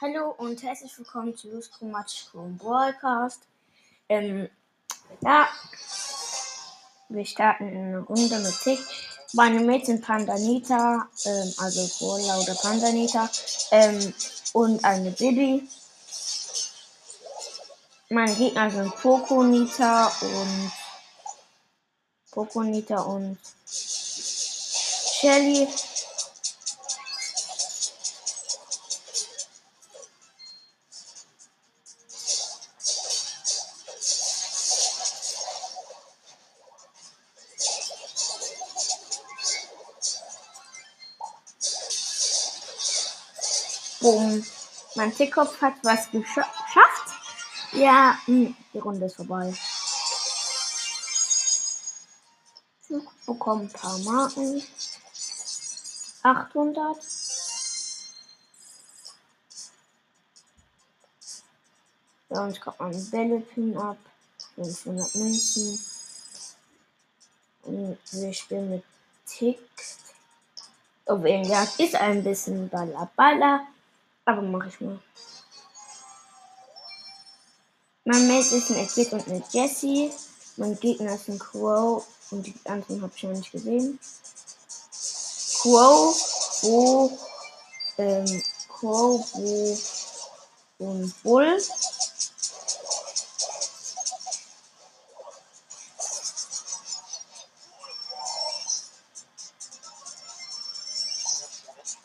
Hallo und herzlich willkommen zu Lust Chromatschko Broadcast. Ähm, ja, wir starten in eine Runde mit Tick. Meine Mädchen Pandanita, ähm, also Cola oder Pandanita, ähm, und eine Bibi. Meine Gegner sind Pokonita und Pokonita und Shelly. Boom. Mein Tickkopf hat was geschafft. Ja, mh, die Runde ist vorbei. Ich bekomme ein paar Marken. 800. Ja, und ich komme einen Bällepin ab. 500 Münzen. Und wir spielen mit Tick. Auf Jagd ist ein bisschen Balla aber mache ich mal. Mein Mate ist ein Edwin und eine Jessie. Mein Gegner ist ein Crow und die anderen habe ich noch nicht gesehen. Crow, Bo, ähm, Crow, Bo und Bull.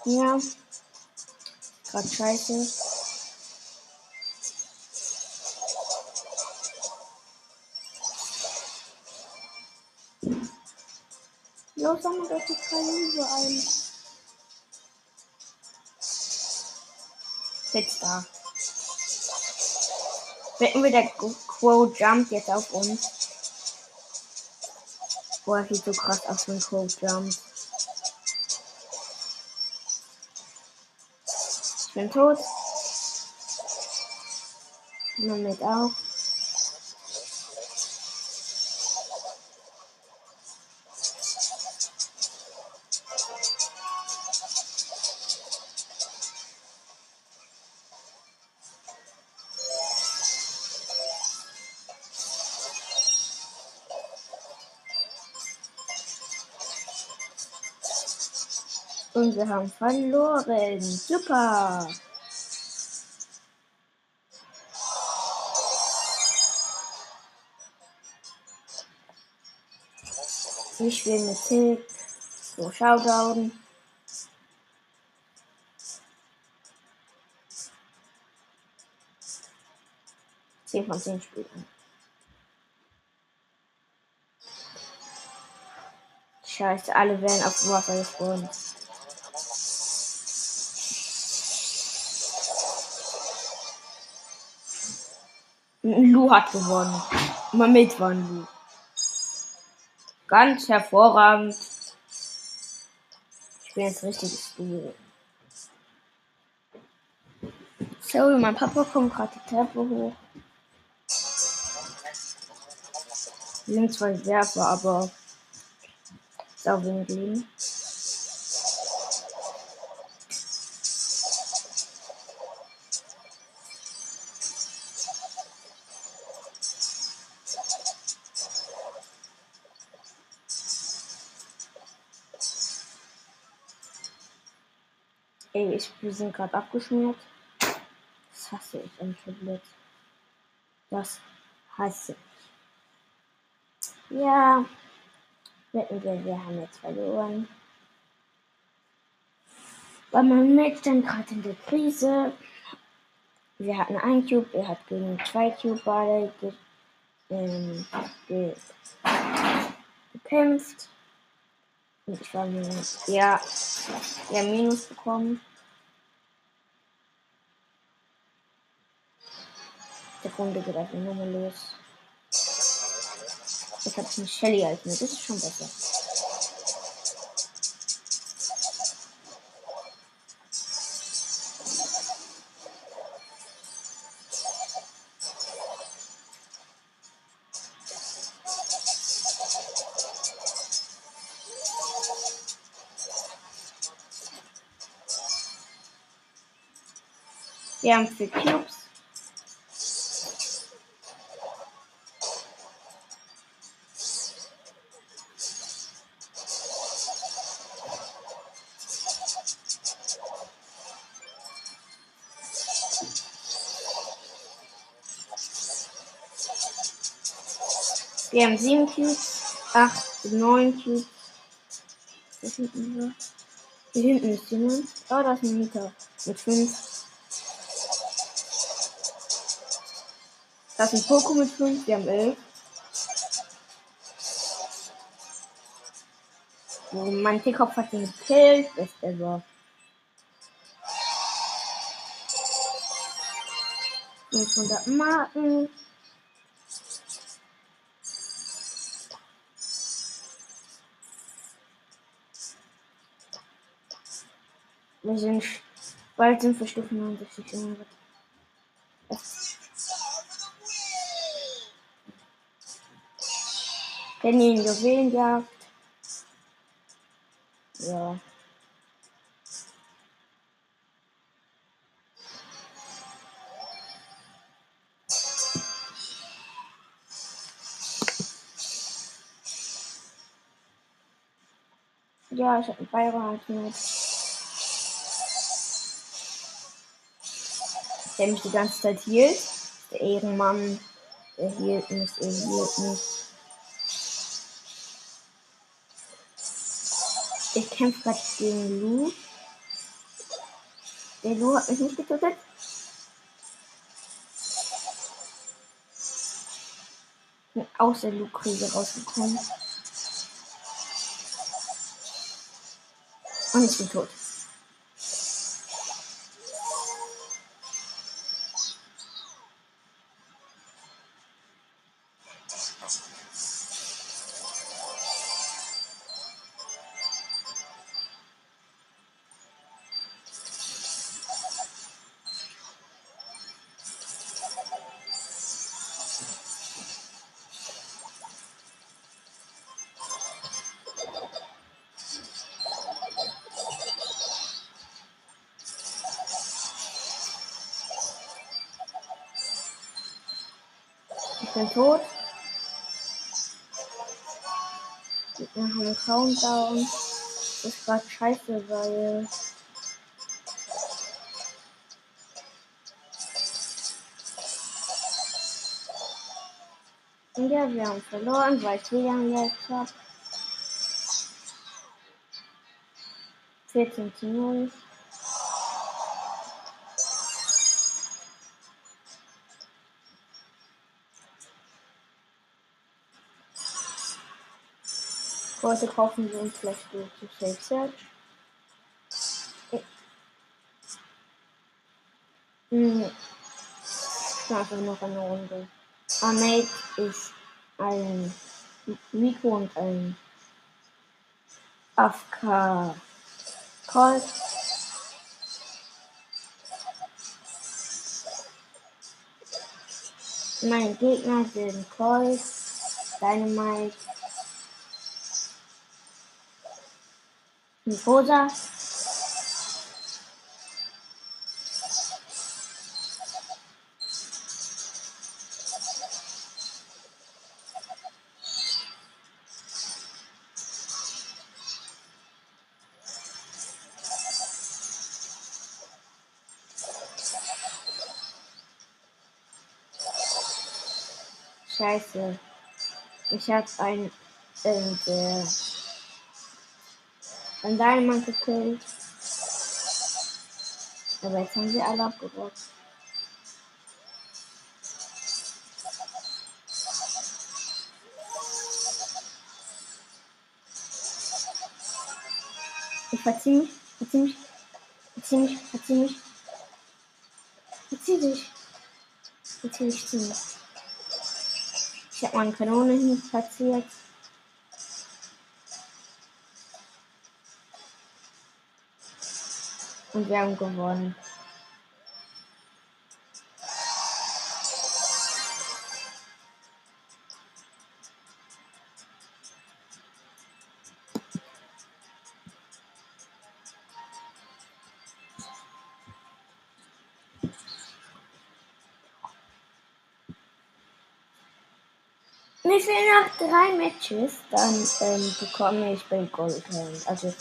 Ja. Grad scheiße. Los, sammelt euch die Kaliber ein. Jetzt da. Wetten wir, der Crow jumpt jetzt auf uns. Boah, sieht so krass aus, wenn Crow jumpt. Ich bin tot. Moment auch. Und wir haben verloren. Super. Ich spiele mit Tick. So, Showdown. Zehn von zehn Spielen. Scheiße, alle werden auf Wasser gespawnt. Lu hat gewonnen. Mal mit waren Lu. Ganz hervorragend. Ich bin jetzt richtiges Duo. Sorry, mein Papa kommt gerade die Treppe hoch. Wir sind zwei Werfer, aber sau wenig Leben. Ey, ich, wir sind gerade abgeschmiert. Das hasse ich am Tablet. Das hasse ich. Ja. Wetten wir, wir haben jetzt verloren. Weil mein Mädchen gerade in der Krise. Wir hatten ein Cube, er hat gegen zwei Cube Ball ge ähm, ge gekämpft. Und ich war minus. Ja, ja, Minus bekommen. Der Hunde greift ihn nochmal los. Ich hab's einen Shelly halt als mir, das ist schon besser. Wir haben für Clubs Wir haben sieben Cubes, acht, neun Cubes. Was hinten so? Hier hinten ist jemand. Oh, da ist ein Mieter. Mit fünf. Da ist ein Poco mit fünf. Wir haben elf. Oh, mein Tickkopf hat ihn gekillt. Best ever. 500 Marken. Wir sind bald sind wir Stufe 69 irgendwas. Wenn ihr ihn Juwelenjagd. Ja. Ja, ich habe einen Bayern mit. Der mich die ganze Zeit hielt. Der Ehrenmann. Er hielt nicht, er hielt nicht. Ich kämpfe gerade gegen Lu. Der Lu hat mich nicht getötet. Bin aus der Lu-Krise rausgekommen. Und ich bin tot. Bin tot. Wir haben einen Countdown. Das gerade scheiße, weil. Ja, wir haben verloren, weil ich Julian jetzt habe. 14 zu 0. Heute kaufen wir uns vielleicht so zu Safe Search. Hm. Ich einfach noch eine Runde. Armate ist ein Rico und ein AFK Colt. Meine Gegner sind Colt, Dynamite, Rosa. Scheiße. Ich hab ein äh, der ein Diamond gekillt. Aber jetzt haben sie alle abgebaut. Ich verzieh mich, verzieh mich, verzieh mich, verzieh mich. Verzieh dich. Verzieh dich ziemlich. Ich habe meine Kanone hin platziert. Und wir haben gewonnen. Mir fehlen noch drei Matches, dann ähm, bekomme ich Gold. Also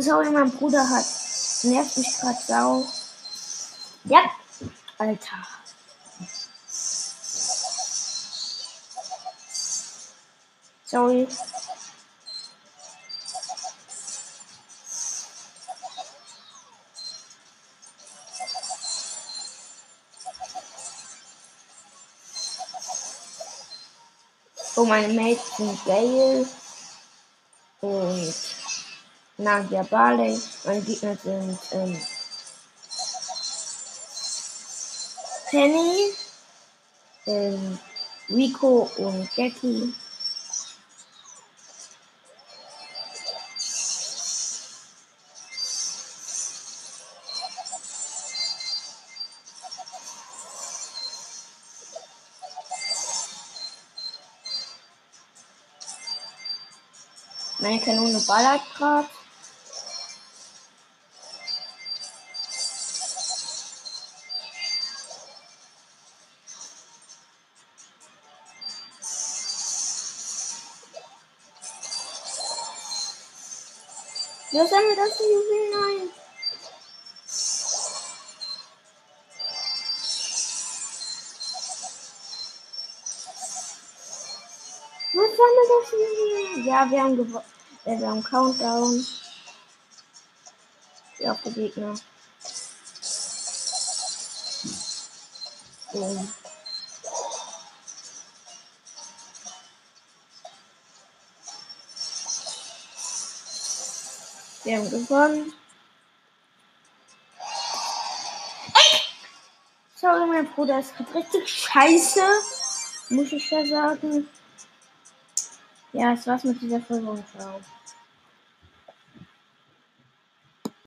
Sorry, mein Bruder hat. Nervt mich gerade sau. Ja, Alter. Sorry. Oh, meine sind Gale und Nadia Barley. Meine Gegner sind ähm, Penny, ähm, Rico und Jackie. Meine Kanone ballert gerade. Ja, sammelt das Juwel? Nein. Was sammelt das Juwel? Ja, wir haben gewonnen. Ja, wir haben Countdown. Ja, auf der Gegner. Boom. Wir haben gewonnen. Sorry, mein Bruder ist gerade richtig scheiße. Muss ich ja sagen. Ja, es war's mit dieser Folge ciao.